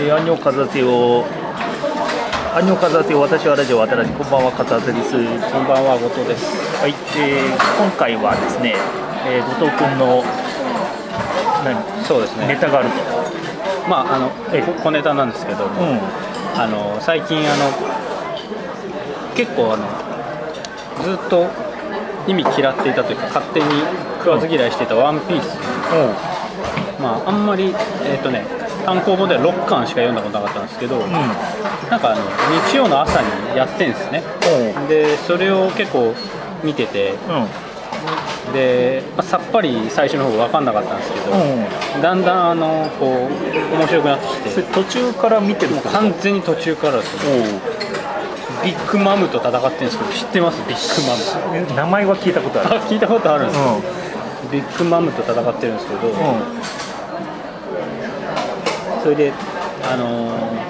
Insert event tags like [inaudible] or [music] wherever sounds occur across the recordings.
えー、アンニョカザテをアンニョカザテ私はラジオ新しいこんばんはカザテです。こんばんは後藤です。はい、えー、今回はですね、えー、後藤君の何？そうですね。ネタがあると。まああのえ小ネタなんですけども、うん。あの最近あの結構あのずっと意味嫌っていたというか勝手に食わず嫌いしていた「ワンピース。まああんまりえっ、とね単行本では6巻しか読んだことなかったんですけど、うん。なんかあの日曜の朝にやってんですね。でそれを結構見ててうん。で、まあさっぱり最初の方分かんなかったんですけど、うん。だんだんあのこう面白くなってきて途中から見てる完全に途中からですよビッグマムと戦ってるんですけど知ってます？ビッグマム。え名前は聞いたことある。あ聞いたことあるんですよ、うビッグマムと戦ってるんですけど、んうんそれであのー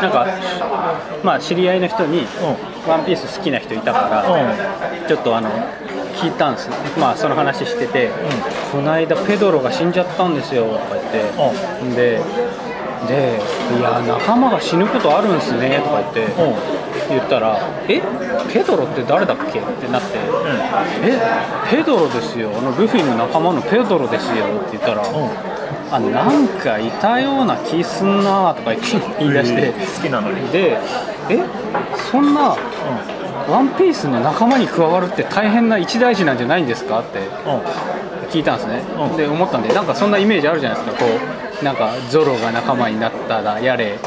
なんかまあ知り合いの人に「ワンピース好きな人いたから、ちょっとあの聞いたんです。まあその話してて、この間ペドロが死んじゃったんですよとか言って、ででいや仲間が死ぬことあるんすねとか言って、言ったら「え？ペドロって誰だっけ?」ってなって「え？ペドロですよ。あのルフィの仲間のペドロですよ」って言ったら「あなんかいたような気すんな」とか [laughs] 言い出して、えー好きなのに。で「えそんなワンピースの仲間に加わるって大変な一大事なんじゃないんですか?」って聞いたんですね、うん。で思ったんでなんかそんなイメージあるじゃないですか。こうなんかゾロが仲間になったらやれ、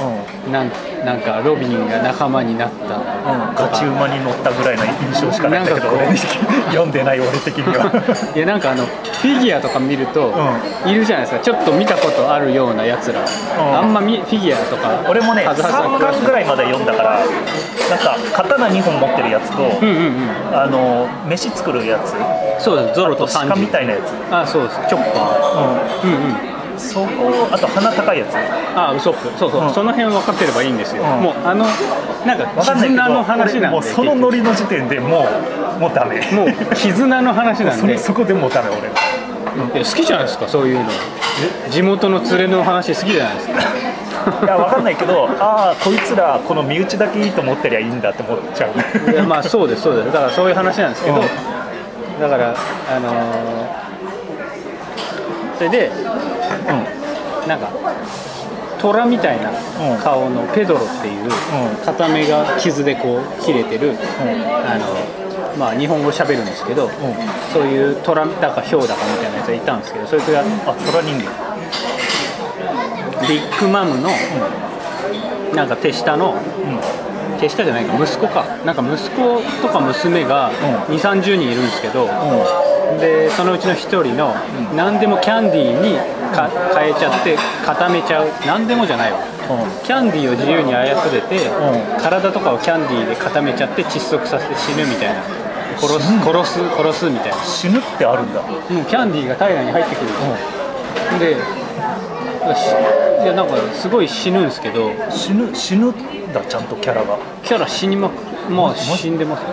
なんなんかロビンが仲間になった。うんとかガチ馬に乗ったぐらいの印象しかないんだけど [laughs] 読んでない俺的には。[laughs] いやなんかあのフィギュアとか見ると、ういるじゃないですか。ちょっと見たことあるようなやつら、ん。あんまみフィギュアとか俺もね数々3巻ぐらいまで読んだからなんか刀2本持ってるやつと、うんうんうん。あの飯作るやつ。そうです。ゾロあととサンジ鹿みたいなやつ、あそうです。チョッパー。うんうんそこあと鼻高いやつ。あウソップそうそう、うん。その辺分かってればいいんですよ、うん。もうあのなんか絆の話なんで。俺もうそのノリの時点でもうもうダメ。もう絆の話なんで。そこでもうダメ俺。好きじゃないですかそういうの。地元の連れの話好きじゃないですか。[laughs] いやわかんないけどああこいつらこの身内だけいいと思ってりゃいいんだって思っちゃう。いやまあそうですそうです。だからそういう話なんですけど、うん。だからあのーそれでなんか虎みたいな顔のペドロっていう片目が傷でこう切れてる、あのまあ日本語喋るんですけど、そういう虎だかヒョウだかみたいなやつがいたんですけどそいつがあ虎人間。ビッグマムのなんか手下の、手下じゃないか息子か。なんか息子とか娘がうん。2 3 0人いるんですけど、でそのうちの1人の何でもキャンディーにか変えちゃって固めちゃう。何でもじゃないわ。キャンディーを自由に操れて、う体とかをキャンディーで固めちゃって窒息させて死ぬみたいな。殺す殺す殺すみたいな。死ぬってあるんだ。もうキャンディーが体内に入ってくる。でし。いやなんかすごい死ぬんですけど。死ぬ死ぬんだちゃんとキャラが。キャラ死にまくまあ死んでます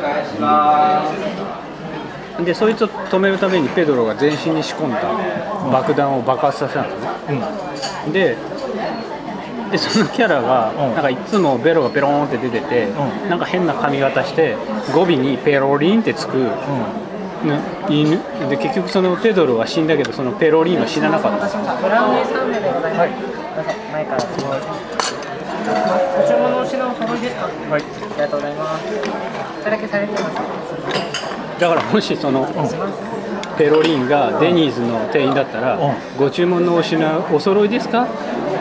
でそいつを止めるためにペドロが全身に仕込んだ爆弾を爆発させたんですね。うん。ででそのキャラがうん。なんかいつもベロがペローンって出てて、うん。なんか変な髪型して語尾にペロリンってつく、ね犬。で結局そのペドロは死んだけどそのペロリンは死ななかった。んですよブラウニーサンドでございます。どうぞ前からご注文のお品お揃いですか。はい。ありがとうございます。それだけされてます。だからもしそのペロリンがデニーズの店員だったらうん「ご注文のお品お揃いですか?」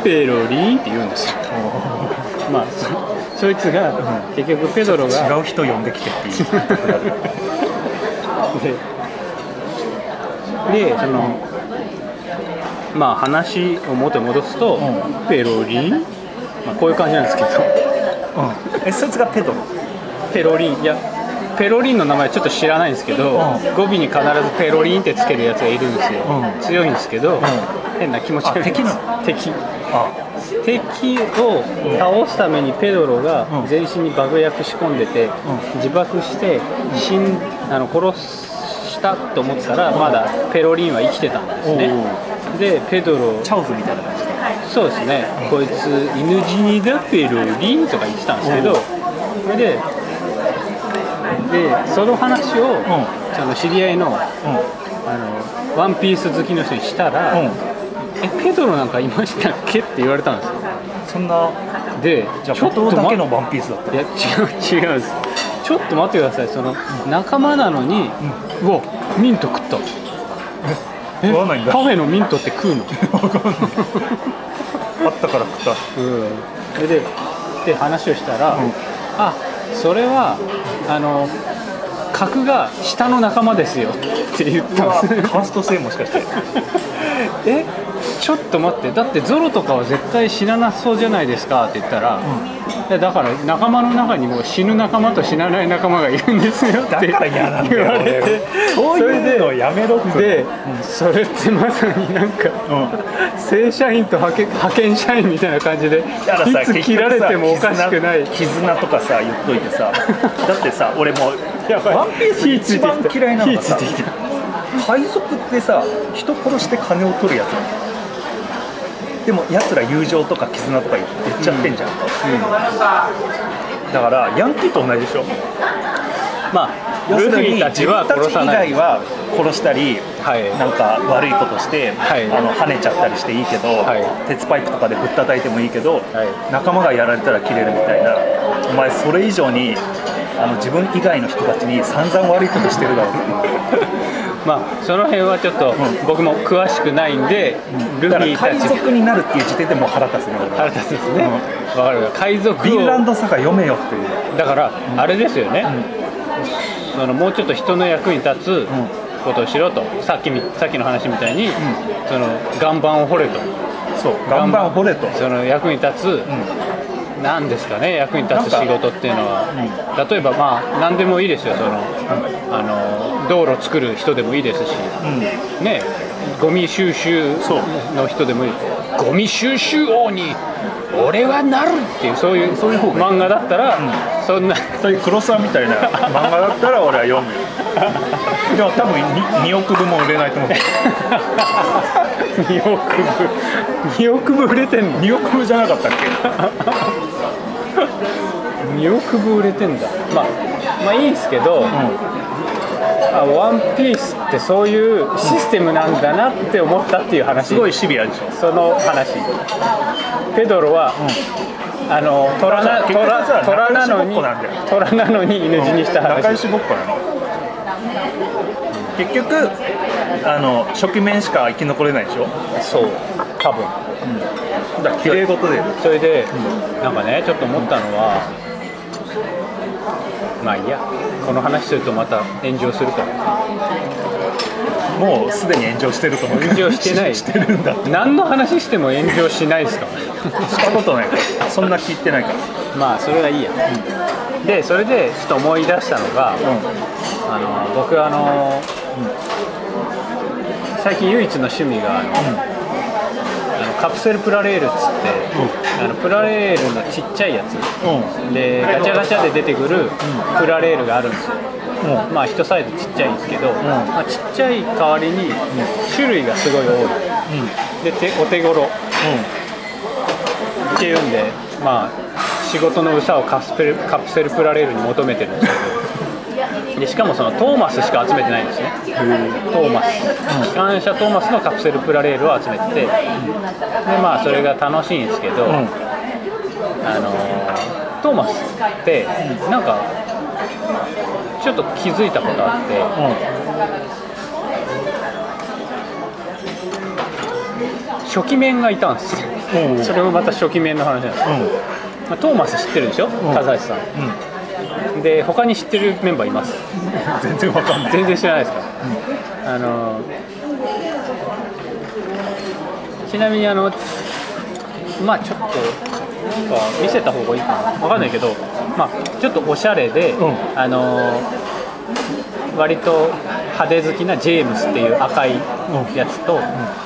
ペロリンって言うんですよ。まあそそいつが結局ペドロが違う人呼んできてっていう。[laughs] ででそのまあ話を元に戻すと、うペロリン、まあ、こういう感じなんですけど。えそいつがペドロ？ペロリン。いやペロリンの名前ちょっと知らないんですけど、ん。語尾に必ずペロリンってつけるやつがいるんですよ、うん。強いんですけど、変な気持ち悪いあ敵敵。あ。敵を倒すためにペドロがうん。全身に爆薬仕込んでて、自爆して死んあの殺したと思ってたらまだペロリンは生きてたんですね。でペドロ。チャオズみたいな感じ。そうですね、こいつ犬死にだペロリンとか言ってたんですけど、それででその話を、その知り合いの,、あのワンピース好きの人にしたら、うん。えペドロなんかいましたっけって言われたんですよ。そんなでじゃあちょっとだけのワンピースだった。いや違う違うんです。ちょっと待ってください。その仲間なのに、うわミント食った。え食わないんだ。カフェのミントって食うの？あったから食った。うん。それでで話をしたら、ん。あそれはあの角が下の仲間ですよ。って言ったんです。カースト制もしかして。[laughs] えちょっと待って。だってゾロとかは絶対死ななそうじゃないですか。って言ったら、だから仲間の中にも死ぬ仲間と死なない仲間がいるんですよって言われて。そういうのやめろって。で、それってまさになんか、正社員と派遣派遣社員みたいな感じでいつ切られてもおかしくない。絆絆とかさ言っといてさ [laughs] だってさ俺もワンピースで一番嫌いなのがさ海賊ってさ人殺して金を取るやつなのでも奴ら友情とか絆とか言っちゃってんじゃん、だからヤンキーと同じでしょ。まあ要するに自分たち以外は殺したりはい。なんか悪いことして、はい。あの跳ねちゃったりしていいけど、はい。鉄パイプとかでぶったたいてもいいけど、はい。仲間がやられたら切れるみたいな。お前それ以上にあの自分以外の人たちに散々悪いことしてるだろ。うまあその辺はちょっと僕も詳しくないんで、ルフだから海ィたち賊になるっていう時点でもう腹立つね。腹立つですね、わかる海賊フィンランをドサガ読めよっていう。だからあれですよね、そのもうちょっと人の役に立つことをしろと、さっきみさっきの話みたいに、その岩盤を掘れと。そう。岩盤掘れと。その役に立つ、なんですかね役に立つ仕事っていうのは、例えばまあ何でもいいですよその、あの道路作る人でもいいですし、ねゴミ収集の人でもいい。ゴミ収集王に俺はなるっていうそういうそういう漫画だったら、そんな。そういう黒沢みたいな漫画だったら俺は読む。よ [laughs] でも多分 2, 2億部も売れないと思う。[laughs] 2億部。2億部売れてんの？2億部じゃなかったっけ？2億部売れてんだ。まあまあいいですけど、あワンピースってそういうシステムなんだなって思ったっていう話。すごいシビアでしょ。その話。ペドロは、あの虎な虎虎なのに虎なのに犬死にした仲良話しごっこなの。結局あの初期面しか生き残れないでしょ。そう。多分。だから綺麗事でそれで、なんかねちょっと思ったのはまあいいやこの話するとまた炎上するからもうすでに炎上してると思う。炎上してない。してるんだ何の話しても炎上しないですか。したことない。からそんな聞いてないから。まあそれはいいや、でそれでちょっと思い出したのが、あの僕あの、最近唯一の趣味があのカプセルプラレールっつって、あのプラレールのちっちゃいやつ。うん。でガチャガチャで出てくるプラレールがあるんですよ、まあ一サイズちっちゃいんですけど、まあ、ちっちゃい代わりに種類がすごい多い、でてお手頃。っていうんで、まあ、仕事のうさをカプセルカプセルプラレールに求めてるんですけどでしかもそのトーマスしか集めてないんですね。トーマス。機関車トーマスのカプセルプラレールを集めてて。でまあそれが楽しいんですけど、あのートーマスってなんかちょっと気づいたことあって初期面がいたんですよ。うん。それもまた初期面の話なんですよ、まあ、トーマス知ってるでしょ？笠橋さん、で他に知ってるメンバーいます。全然わかんない。全然知らないですか、あのちなみにあのまあちょっとなんか見せた方がいいかな。わかんないけど、まあちょっとおしゃれで、うん。あの割と派手好きなジェームスっていう赤いやつと、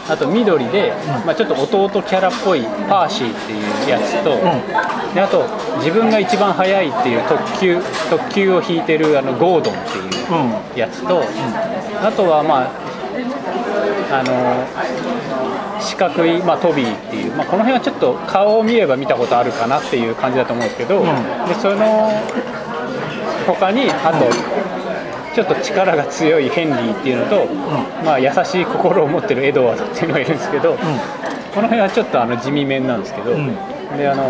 あと緑で、まあ、ちょっと弟キャラっぽいパーシーっていうやつと、であと自分が一番速いっていう特急特急を引いてるあのゴードンっていうやつと、あとはまああの四角い、まあ、トビーっていう、まあ、この辺はちょっと顔を見れば見たことあるかなっていう感じだと思うんですけど、ん。でその他にあと、ちょっと力が強いヘンリーっていうのと、まあ、優しい心を持ってるエドワードっていうのがいるんですけど、この辺はちょっとあの地味面なんですけど、ん。であの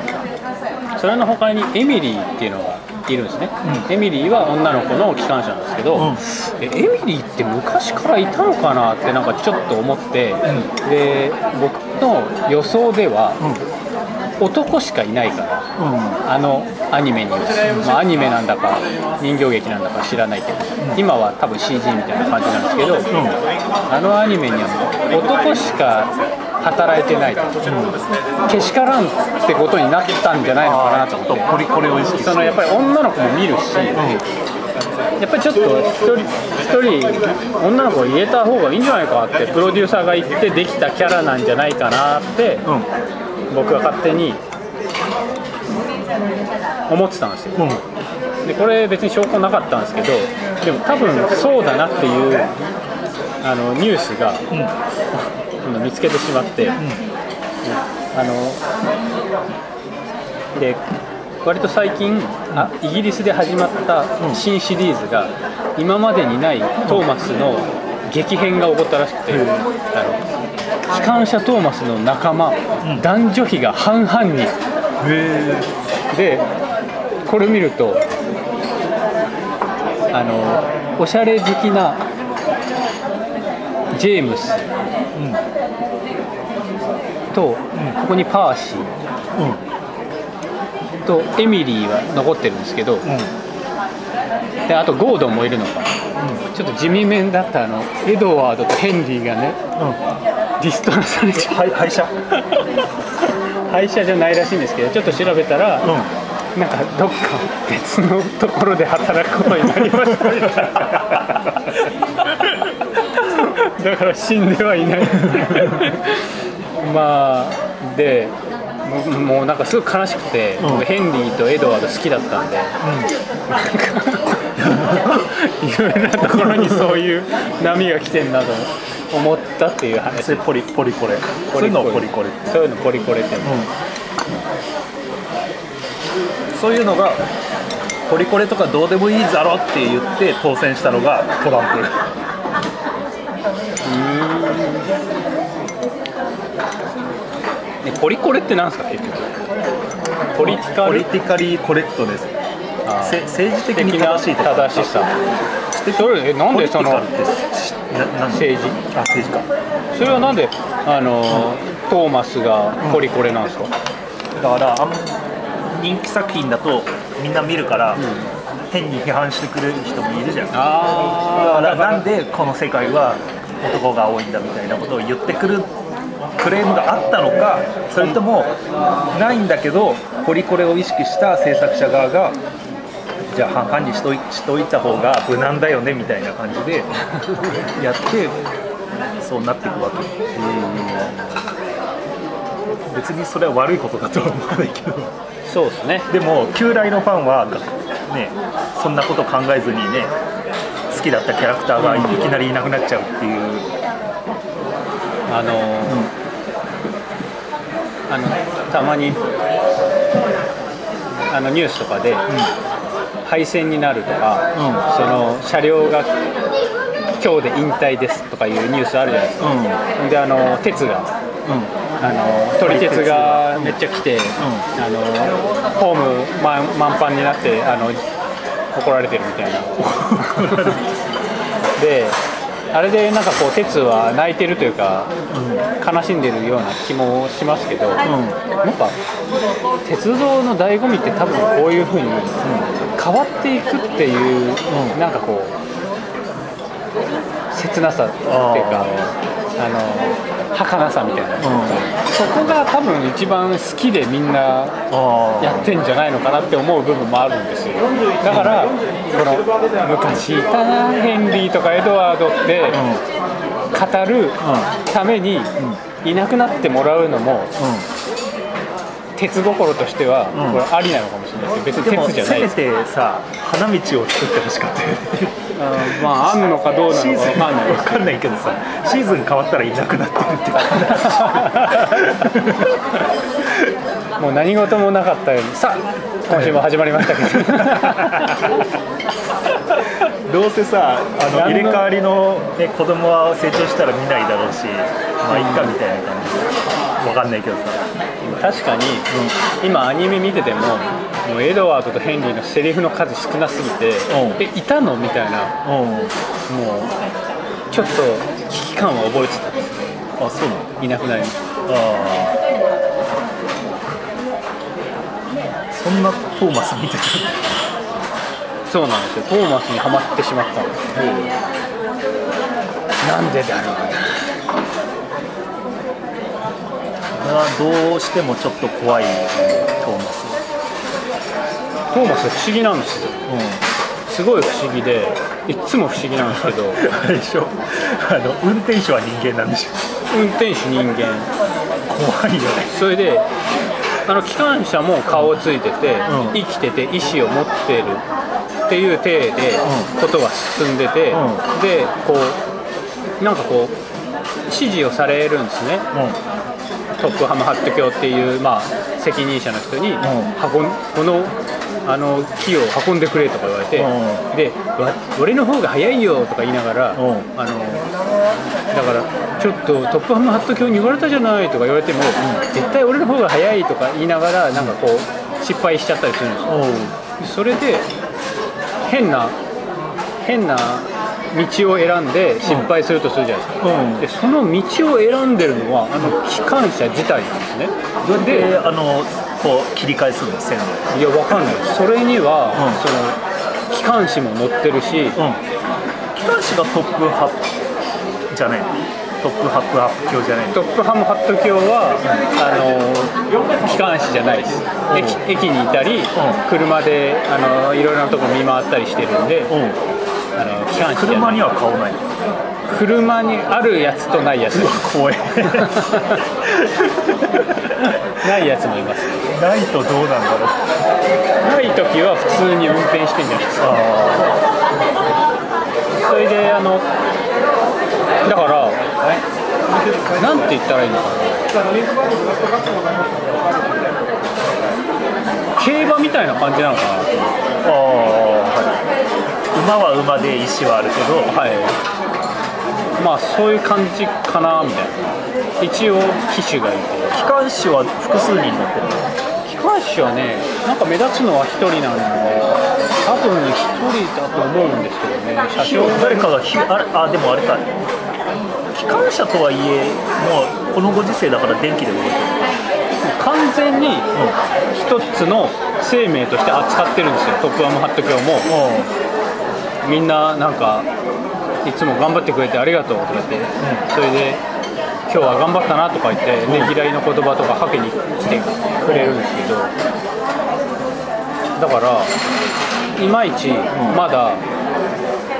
それの他にエミリーっていうのがいるんですね、エミリーは女の子の機関車なんですけど、うん。えエミリーって昔からいたのかなってなんかちょっと思って、で僕の予想では、男しかいないからあのアニメには、まあ、アニメなんだか人形劇なんだか知らないけど、今は多分 CG みたいな感じなんですけど、あのアニメにはもう男しか働いてないと、けしからんってことになったんじゃないのかなと思って。ポリコレを意識そのやっぱり女の子も見るし、やっぱりちょっと一人一人女の子を入れた方がいいんじゃないかってプロデューサーが言ってできたキャラなんじゃないかなって、うん。僕は勝手に思ってたんですよ。うん。でこれ別に証拠なかったんですけどでも多分そうだなっていうあのニュースが、今度見つけてしまって、あので割と最近あイギリスで始まった新シリーズが今までにないトーマスの激変が起こったらしくて、あの機関車トーマスの仲間、男女比が半々にへでこれ見るとあのおしゃれ好きなジェームス。と、ここにパーシー。えうん。とエミリーは残ってるんですけど、うん。であとゴードンもいるのか、ちょっと地味面だったあのエドワードとヘンリーがねリストラされちゃう。はい廃車 [laughs] 廃車じゃないらしいんですけどちょっと調べたら、うなんかどっか別のところで働くことになりましたみたいな。だから死んではいない。[laughs] まあでもうなんかすごい悲しくて、うん。僕ヘンリーとエドワード好きだったんで、[laughs] いろいろなところにそういう波が来てんなと思ったっていう話。それポリポリコレ。そういうのをポリコレそういうのポリコレって言う。のそういうのがポリコレとかどうでもいいだろって言って当選したのがトランプ。えポリコレってなんですか結局？ポリティカルポリティカリーコレクトです。政治的に正しい正しさ。それえなんでその政治。あ政治か。それはなんであの、トーマスがポリコレなんですか、だからあん人気作品だとみんな見るから、変に批判してくれる人もいるじゃん。だあからなんでこの世界は男が多いんだみたいなことを言ってくるクレームがあったのかそれともないんだけどポリコレを意識した制作者側がじゃあ半々にしといしといた方が無難だよねみたいな感じでやってそうなっていくわけ。別にそれは悪いことだとは思わないけど。そうですね。でも旧来のファンはねそんなこと考えずにね好きだったキャラクターがいきなりいなくなっちゃうっていう、あの、あのたまにあのニュースとかで、廃線になるとか、その車両が今日で引退ですとかいうニュースあるじゃないですか、であの鉄があの撮り鉄がめっちゃ来て、あのホーム満満帆になってあの怒られてるみたいな。[laughs] であれでなんかこう鉄は泣いてるというか、悲しんでるような気もしますけど、なんか鉄道の醍醐味って多分こういうふうに変わっていくっていう、なんかこう切なさっていうかあの儚さみたいな、そこが多分一番好きでみんなあやってんじゃないのかなって思う部分もあるんですよ。だからこの昔いたなヘンリーとかエドワードって語るためにいなくなってもらうのも鉄心としては、うん。これありなのかもしれないですよ別でもに鉄じゃない。せめですてさ花道を作ってほしかったよね。うんまああんのかどうなのかシーズンわかんない。ですわかんないけどさシーズン変わったらいなくなってるっていう。[laughs] もう何事もなかったように。さあ今週も始まりましたけど。[laughs] どうせさあの入れ替わりの、ね、子供は成長したら見ないだろうしまあいっかみたいな感じ。わかんないけどさ確かに、今アニメ見ててももうエドワードとヘンリーのセリフの数少なすぎて、ん。えいたのみたいなうん。もうちょっと危機感は覚えてた。あそうなの？いなくなりました。あー。そんなトーマス見てたそうなんですよ。トーマスにはまってしまったんですなんでだろう俺はどうしてもちょっと怖いトーマストーマス不思議なんですよ。すごい不思議でいっつも不思議なんですけど。あれでしょ？あの運転手は人間なんでしょ？運転手人間。怖いよね。それであの機関車も顔ついてて、うん。生きてて意思を持ってるっていう体でことが進んでて、うん。でこうなんかこう指示をされるんですねトップハムハット教っていう、まあ、責任者の人に、ん運ん。このあの木を運んでくれとか言われて、うん。でわ俺の方が早いよとか言いながら、ん。あのだからちょっとトップハムハット教に言われたじゃないとか言われても、絶対俺の方が早いとか言いながらなんかこう失敗しちゃったりするんですよ。それで変な変な道を選んで失敗するとするじゃないですか、うん。でその道を選んでるのはあの機関車自体なんですね。であのこう切り返すの線路いやわかんない。ですそれには、うん。その機関士も乗ってるし、うん。機関士がトップハップじゃない。のトップハップアップ教じゃない。のトップハムハット教は、あの機関士じゃないです。駅駅にいたり、車であのいろいろなとこ見回ったりしてるんで、うんあの機関士じゃない車には顔ない。の車にあるやつとないやつ。怖い。ないやつもいます。ないとどうなんだろう。ない時は普通に運転してんじゃないですか。あそれであのだからなんて言ったらいいのかな。競馬みたいな感じなのかな。ーあー、はい、馬は馬で意思はあるけどはい。まあそういう感じかなみたいな。一応騎手がいて。機関士は複数人乗ってるの？機関士はねなんか目立つのは1人なんで多分1人だと思うんですけどね車掌。誰かがひあれあでもあれか。機関車とはいえもうこのご時世だから電気で動いてる完全に一つの生命として扱ってるんですよ。トップアムハット教もみんななんかいつも頑張ってくれてありがとうとか言って、それで今日は頑張ったなとか言ってねぎらいの言葉とかはけに来てくれるんですけどだからいまいちまだ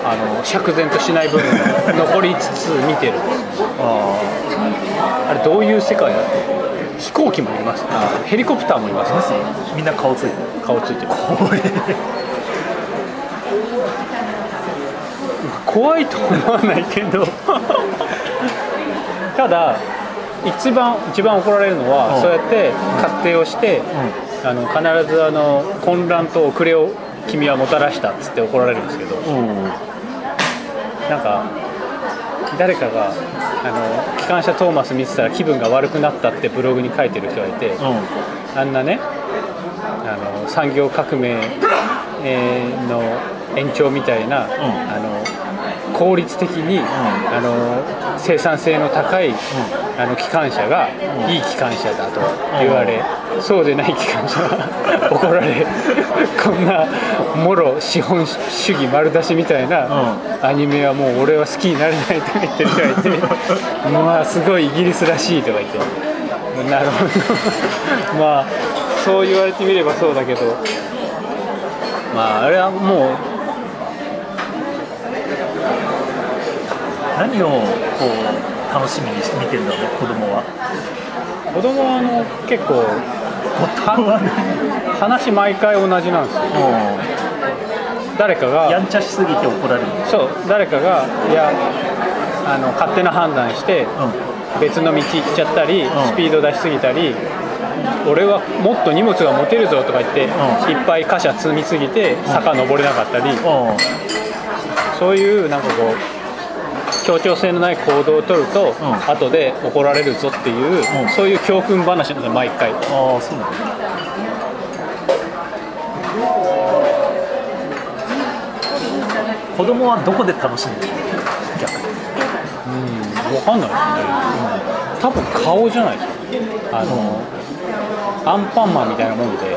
あの釈然としない部分が残りつつ見てる。んですああれどういう世界だって。飛行機もいます。あヘリコプターもいます。ねあみんな顔ついてる。顔ついてる怖いと思わないけど。[laughs] ただ一番一番怒られるのは、うん。そうやって勝手をして、あの必ずあの混乱と遅れを君はもたらしたっつって怒られるんですけど。うん。なんか誰かがあの機関車トーマス見てたら気分が悪くなったってブログに書いてる人がいて、あんなねあの産業革命、えーの延長みたいな、あの効率的に、あの生産性の高い、あの機関車が、いい機関車だと言われ、そうでない機関車は怒られこんなもろ資本主義丸出しみたいな、アニメはもう俺は好きになれないとか言ってる人がいて [laughs] まあすごいイギリスらしいとか言って。なるほど。[laughs] まあそう言われてみればそうだけど。まああれはもう何をこう楽しみにして見てるんだろうね子供は。子供はあの結構話毎回同じなんですよ。誰かがやんちゃしすぎて怒られる。そう誰かがいやあの勝手な判断して別の道行っちゃったり、スピード出しすぎたり俺はもっと荷物が持てるぞとか言って、いっぱい貨車積みすぎて坂登れなかったり、そういうなんかこう協調性のない行動を取ると、後で怒られるぞっていう、そういう教訓話なんで毎回。ああそうなんだ。子供はどこで楽しんでる逆に。分かんない。ですね、多分顔じゃない。ですかあの、アンパンマンみたいなもんで、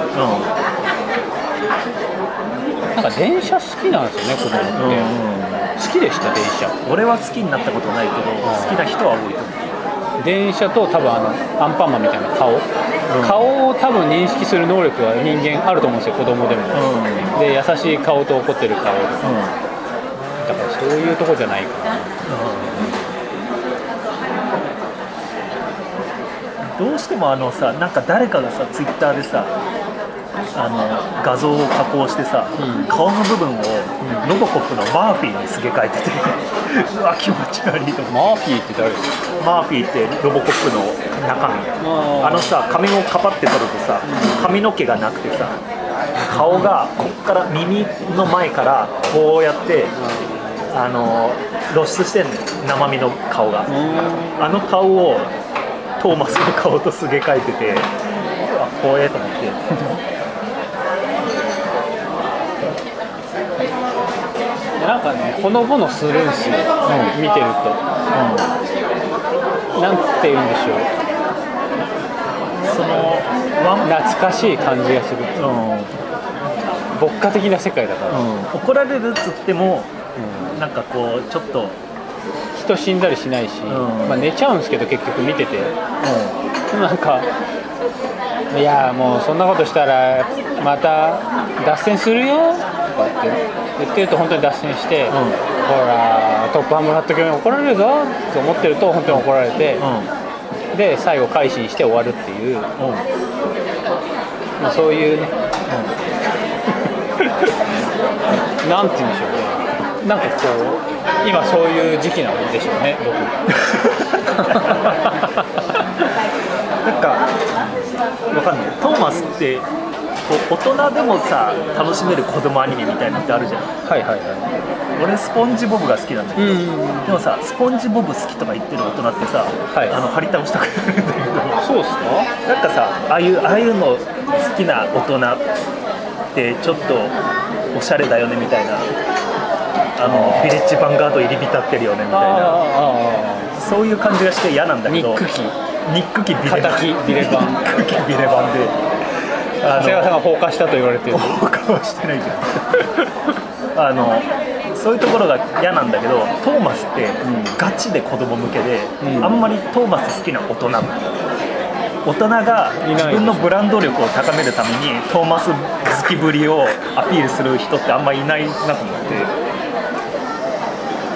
なんか電車好きなんですよね子供って、好きでした電車。俺は好きになったことないけど、好きな人は多いと思う。電車と多分あのアンパンマンみたいな顔、顔を多分認識する能力は人間あると思うんですよ子供でも、で優しい顔と怒ってる顔、だからそういうとこじゃないかな。どうしてもあのさなんか誰かがさツイッターでさあの画像を加工してさ、うん。顔の部分を、ロボコップのマーフィーにすげ替えててうわ [laughs] 気持ち悪いと思って。マーフィーって誰？マーフィーってロボコップの中身あ。のさ髪をカパって取るとさ髪の毛がなくてさ顔がこっから耳の前からこうやってあの露出してんのよ生身の顔が。あの顔をトーマスの顔とすげ替えててあ怖えと思って [laughs] なんかねほのぼのするんすよ、見てると。なんて言うんでしょう。その懐かしい感じがする。うん。牧歌的な世界だから、怒られるっつってもなんかこうちょっと、人死んだりしないし、ん。まあ、寝ちゃうんですけど結局見てて。なんかいやもうそんなことしたらまた脱線するよとかって言ってると本当に脱線して、ほらトップハンもらっとけ怒られるぞと思ってると本当に怒られて、で最後改心して終わるっていう、まあ、そういうね、[laughs] なんて言うんでしょうね。なんかこう今そういう時期なんでしょうね僕。[laughs] なんかわかんない。トーマスって大人でもさ楽しめる子供アニメみたいなのってあるじゃん。はいはいは俺スポンジボブが好きなんだけど、いうんでもさスポンジボブ好きとか言ってる大人ってさ、はい。あの張り倒したくなるんだけど。そうっすか？なんかさああいうああいうの好きな大人ってちょっとおしゃれだよねみたいな。あのビレッジヴァンガード入り浸ってるよねみたいな。あそういう感じがして嫌なんだけど。ニック機ニック機ビレバン。敵ビレバン。ニック機ビレバ [laughs] ンで。あ長谷川さんが放火したと言われてる。他はしてないけど。[laughs] あのそういうところが嫌なんだけどトーマスってガチで子供向けで、うん。あんまりトーマス好きな大人大人が自分のブランド力を高めるためにトーマス好きぶりをアピールする人ってあんまりいないなと思って、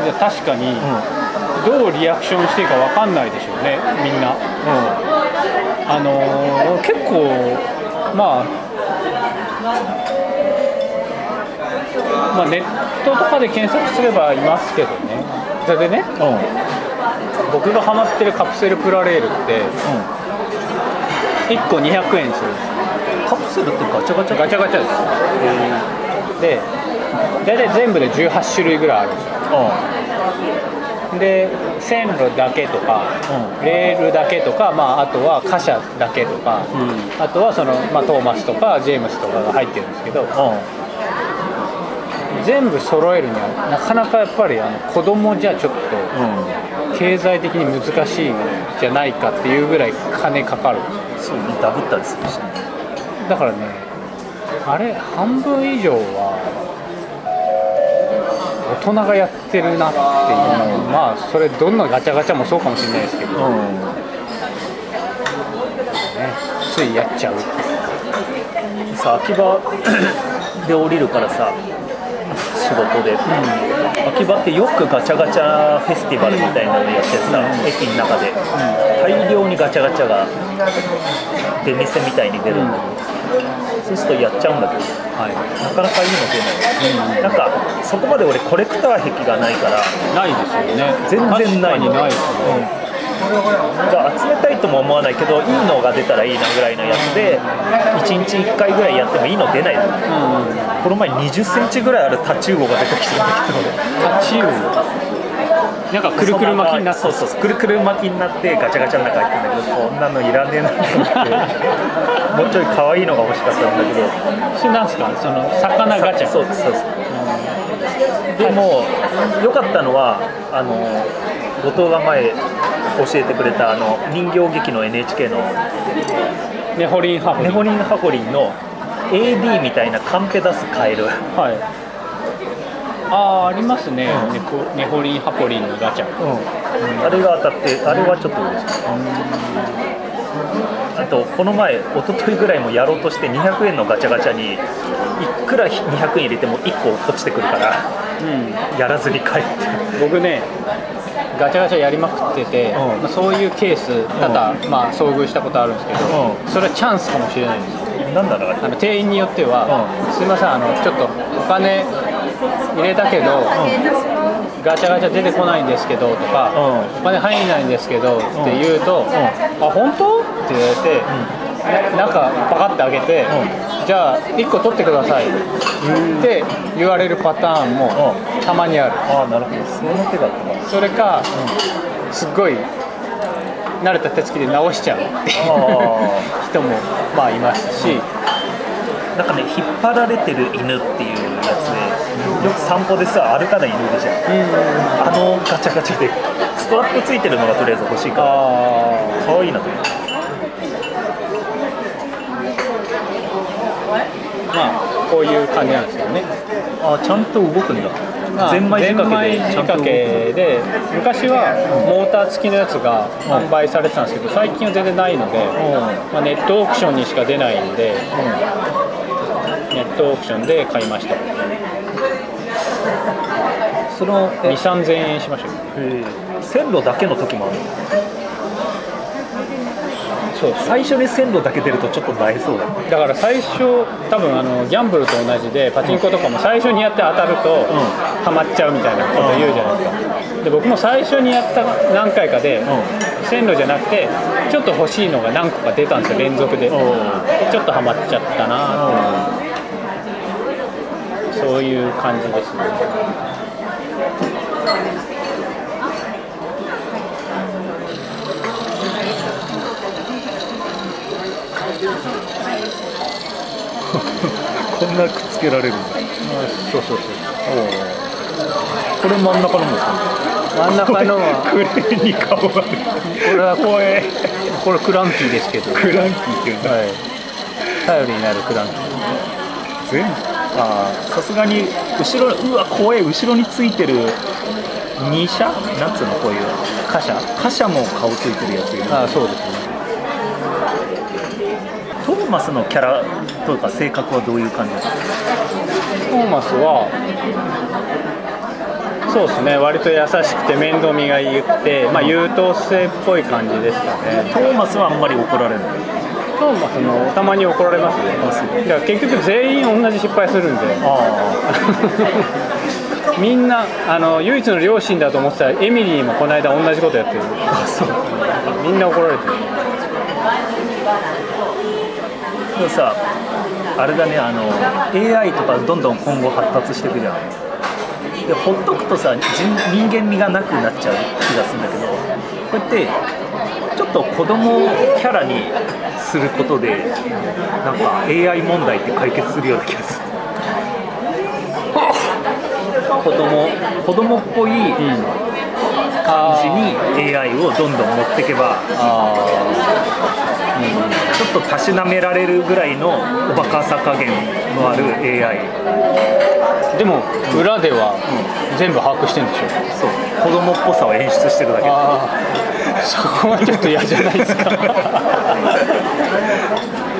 いや確かにうんどうリアクションしていいかわかんないでしょうねみんな。あのー結構まあまあネットとかで検索すればいますけどね。それでね僕がハマってるカプセルプラレールって1個200円する。んですカプセルってガチャガチャ？ガチャガチャです。で大体全部で18種類ぐらいあるんですよで線路だけとか、うレールだけとか、まあ、あとは貨車だけとか、あとはその、まあ、トーマスとかジェームスとかが入ってるんですけど全部揃えるにはなかなかやっぱりあの子供じゃちょっと経済的に難しいんじゃないかっていうぐらい金かかる。そうねダブったりするしね。だからねあれ半分以上は大人がやってるなっていう、まあそれどんなガチャガチャもそうかもしれないですけど、ね、ついやっちゃうさ秋葉で降りるからさ仕事で、秋葉ってよくガチャガチャフェスティバルみたいなのやってさ、駅の中で、大量にガチャガチャが出店みたいに出るんだけど、そうするとやっちゃうんだけどはい。なかなかいいの出ない、なんかそこまで俺コレクター癖がないからないですよね。全然ない確かに。ないですねが集めたいとも思わないけどいいのが出たらいいなぐらいのやつで1日1回ぐらいやってもいいの出ないの。うんうん。この前2 0センチぐらいあるタチウオが出てきたんだけどタチウオ？なんかくるくる巻きになって。そうそうそう。くるくる巻きになってガチャガチャの中入ってんだけどこんなのいらねえなと思って。もうちょい可愛いのが欲しかったんだけど。それなんですか？その魚ガチャ。そうそうそう。でも良かったのはあの後藤が前教えてくれたあの人形劇の NHK の。ネホリンハホリン。ネホリンハコリンの AD みたいなカンペ出すカエル。はいああーありますね、ネコネホリンハコリンのガチャ。あれが当たってあれはちょっと嬉しいあとこの前一昨日ぐらいもやろうとして200円のガチャガチャにいくら200円入れても1個落ちてくるからうん。やらずに帰って。僕ねガチャガチャやりまくってて、うん。まあ、そういうケース多々、まあ、遭遇したことあるんですけど、うん。それはチャンスかもしれないんですよ。なんだろうあの店員によっては、すいませんあのちょっとお金入れたけど、ガチャガチャ出てこないんですけどとか、うお金入んないんですけどって言うと、あ本当？って言われて、な中パカッて開けて、じゃあ1個取ってください。って言われるパターンもたまにある。ああなるほど。その手だった。かそれか、すっごい慣れた手つきで直しちゃうっていうあ [laughs] 人もまあいますし、なんかね引っ張られてる犬っていうよく散歩でさ歩かない犬いるじゃん。あのガチャガチャで。ストラップついてるのがとりあえず欲しいから。あ可愛いなと思ってまあこういう感じなんですよね。あちゃんと動くんだ。まあゼンマイ仕掛けで。昔はモーター付きのやつが販売されてたんですけど最近は全然ないので、まあ、ネットオークションにしか出ないんでネットオークションで買いましたその2 3 0 0 0円しました線路だけの時もある。のそう最初に線路だけ出るとちょっとなえそうだ。だから最初多分あのギャンブルと同じでパチンコとかも最初にやって当たるとハマっちゃうみたいなこと言うじゃないですか。で僕も最初にやった何回かで線路じゃなくてちょっと欲しいのが何個か出たんですよ連続で。でちょっとハマっちゃったなってそういう感じですね。[laughs] こんなくっつけられるんだ。そうそうそう。これ真ん中のもですか？真ん中のはクレーに顔がこれは怖えこれクランキーですけど。クランキーっていうんだ。はい。頼りになるクランキー。全部あーさすがに後ろうわ怖え後ろについてる二車なんつうのこういう貨車？貨車も顔ついてるやついる。あそうですね。トーマスのキャラとか性格はどういう感じですか？トーマスはそうですね割と優しくて面倒見が良くて、まあ、優等生っぽい感じですかね。トーマスはあんまり怒られないトーマスもたまに怒られますね。だから結局全員同じ失敗するんで。あ [laughs] みんなあの唯一の両親だと思ってたエミリーもこの間同じことやってる。あそう。みんな怒られてる。でもさあれだねあの AI とかどんどん今後発達していくじゃん。でほっとくとさ人人間味がなくなっちゃう気がするんだけどこうやってっと子供キャラにすることでなんか AI 問題って解決するような気がする。[laughs] 子供子供っぽい感じに AI をどんどん持っていけばあちょっとたしなめられるぐらいのおバカさ加減のある AI ーでも裏では全部把握してるんでしょ。そう。子供っぽさを演出してるだけ [laughs] そこはちょっと嫌じゃないですか。[laughs]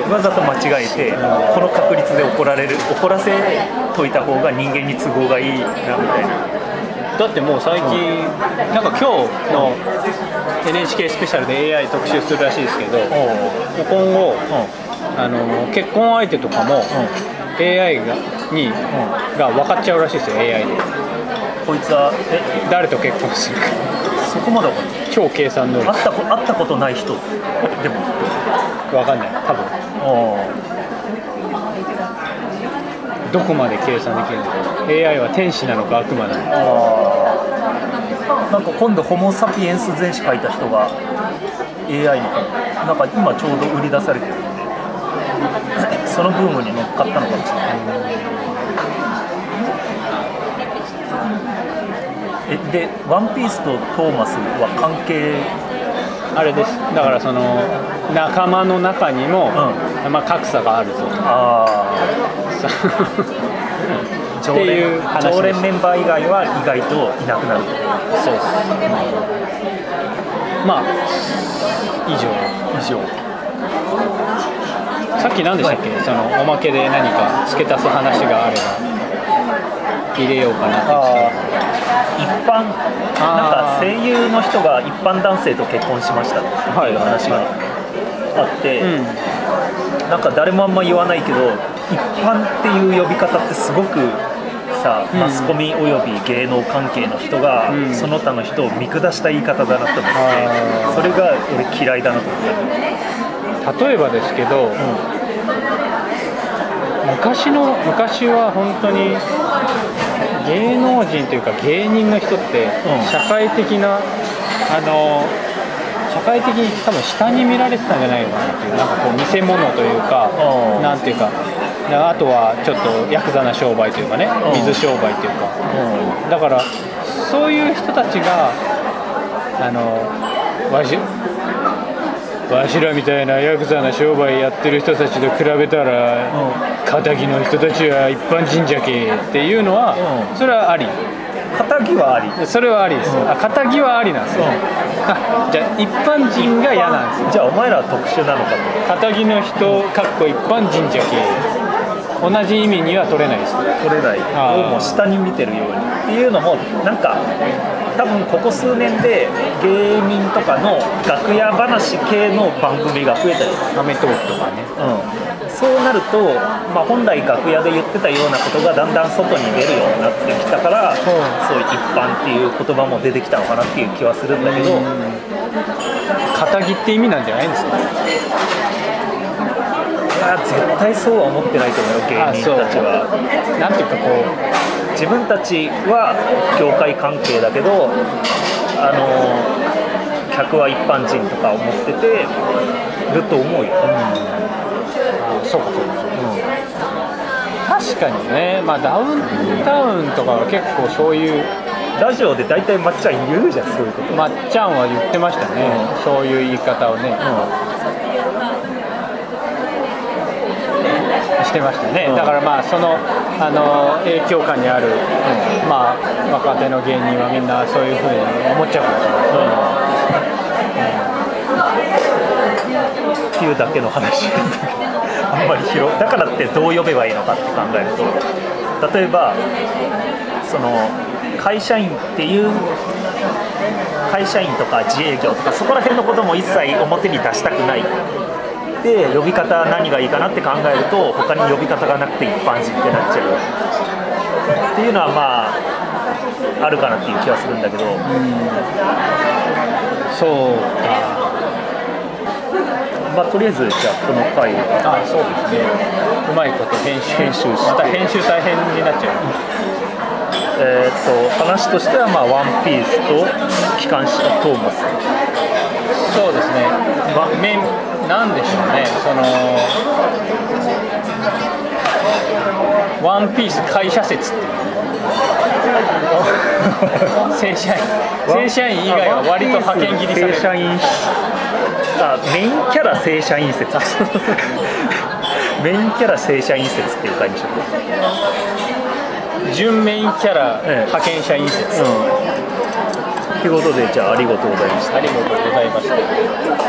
わざと間違えて、この確率で怒られる怒らせといた方が人間に都合がいいなみたいな。だってもう最近、なんか今日の NHK スペシャルで AI 特集するらしいですけど、今後、あの結婚相手とかも、AI がに、が分かっちゃうらしいですよ AI で。こいつはえ？誰と結婚するか。そこまで分かんない超計算能力会ったこ会ったことない人。でも。分かんない。多分。どこまで計算できるのか。AI は天使なのか悪魔なのか。あなんか今度ホモ・サピエンス全史書いた人が AI のなんか今ちょうど売り出されてるんで。[coughs] そのブームに乗っかったのかもしれないえで「ワンピースとトーマスは関係あれです。だからその仲間の中にも、まあ、格差があるぞ。あ [laughs] っていう話です。常連メンバー以外は意外といなくなる。そう。です、まあ以上。以上。さっき何でしたっけ、そのおまけで何か付け足す話があれば入れようかな。ってあ一般なんか声優の人が一般男性と結婚しましたっていう話があって、うん。なんか誰もあんま言わないけど一般っていう呼び方ってすごくさうん。マスコミおよび芸能関係の人が、うん。その他の人を見下した言い方だなと思ってそれが俺嫌いだなと思った、例えばですけど、昔の昔は本当に芸能人というか芸人の人ってうん。社会的な、あの社会的に多分下に見られてたんじゃないのかなっていうなんかこう見せ物というかうん。なんていうかあとはちょっとヤクザな商売というかねうん。水商売というか。うん。だからそういう人たちがあのわしわしらみたいなヤクザな商売やってる人たちと比べたら敵の人たちは一般人じゃけっていうのはうん。それはあり。仇はあり。それはありです。うん。あ敵はありなんですよ。あじゃあ一般人が嫌なんですよ。じゃあお前らは特殊なのかと。仇の人かっこ一般人じゃけ同じ意味には取れないです。取れない。をもう下に見てるようにっていうのもなんか多分ここ数年で芸人とかの楽屋話系の番組が増えたりアメトークとかね。うん、そうなると、まあ、本来楽屋で言ってたようなことがだんだん外に出るようになってきたから、そう。いう一般っていう言葉も出てきたのかなっていう気はするんだけど、仇って意味なんじゃないんですか？あ絶対そうは思ってないと思うよ芸人たちは。なんていうかこ自分たちは業界関係だけどあの客は一般人とか思っててると思うよ、うそうかそうか確かにね。まあダウンタウンとかは結構そういうラジオで大体まっちゃん言うじゃんそういうこと、まっちゃんは言ってましたね、そういう言い方をね、してましたね、うん。だからまあそのあの影響下にある、まあ若手の芸人はみんなそういうふうに思っちゃうかもしれない。ですね、っていうだけの話。[laughs] あんまり広だからってどう呼べばいいのかって考えると。例えばその会社員っていう会社員とか自営業とかそこら辺のことも一切表に出したくないで呼び方何がいいかなって考えると他に呼び方がなくて一般人ってなっちゃう。っていうのはまああるかなっていう気はするんだけど、そうか。まあ、とりあえずじゃあこの回あそうですね。うまいこと編集編集した編集大変になっちゃう。えー、と話としては、まあ、ワンピースと機関士とトーマスそうですね、ま、めなんでしょうね。そのワンピース会社説って [laughs] 正社員。正社員以外は割と派遣切りされる。正社員あメインキャラ正社員説。[laughs] メインキャラ正社員説っていう感じ。でしょ準メインキャラええ派遣社員説、うんということでじゃあありがとうございました。ありがとうございました。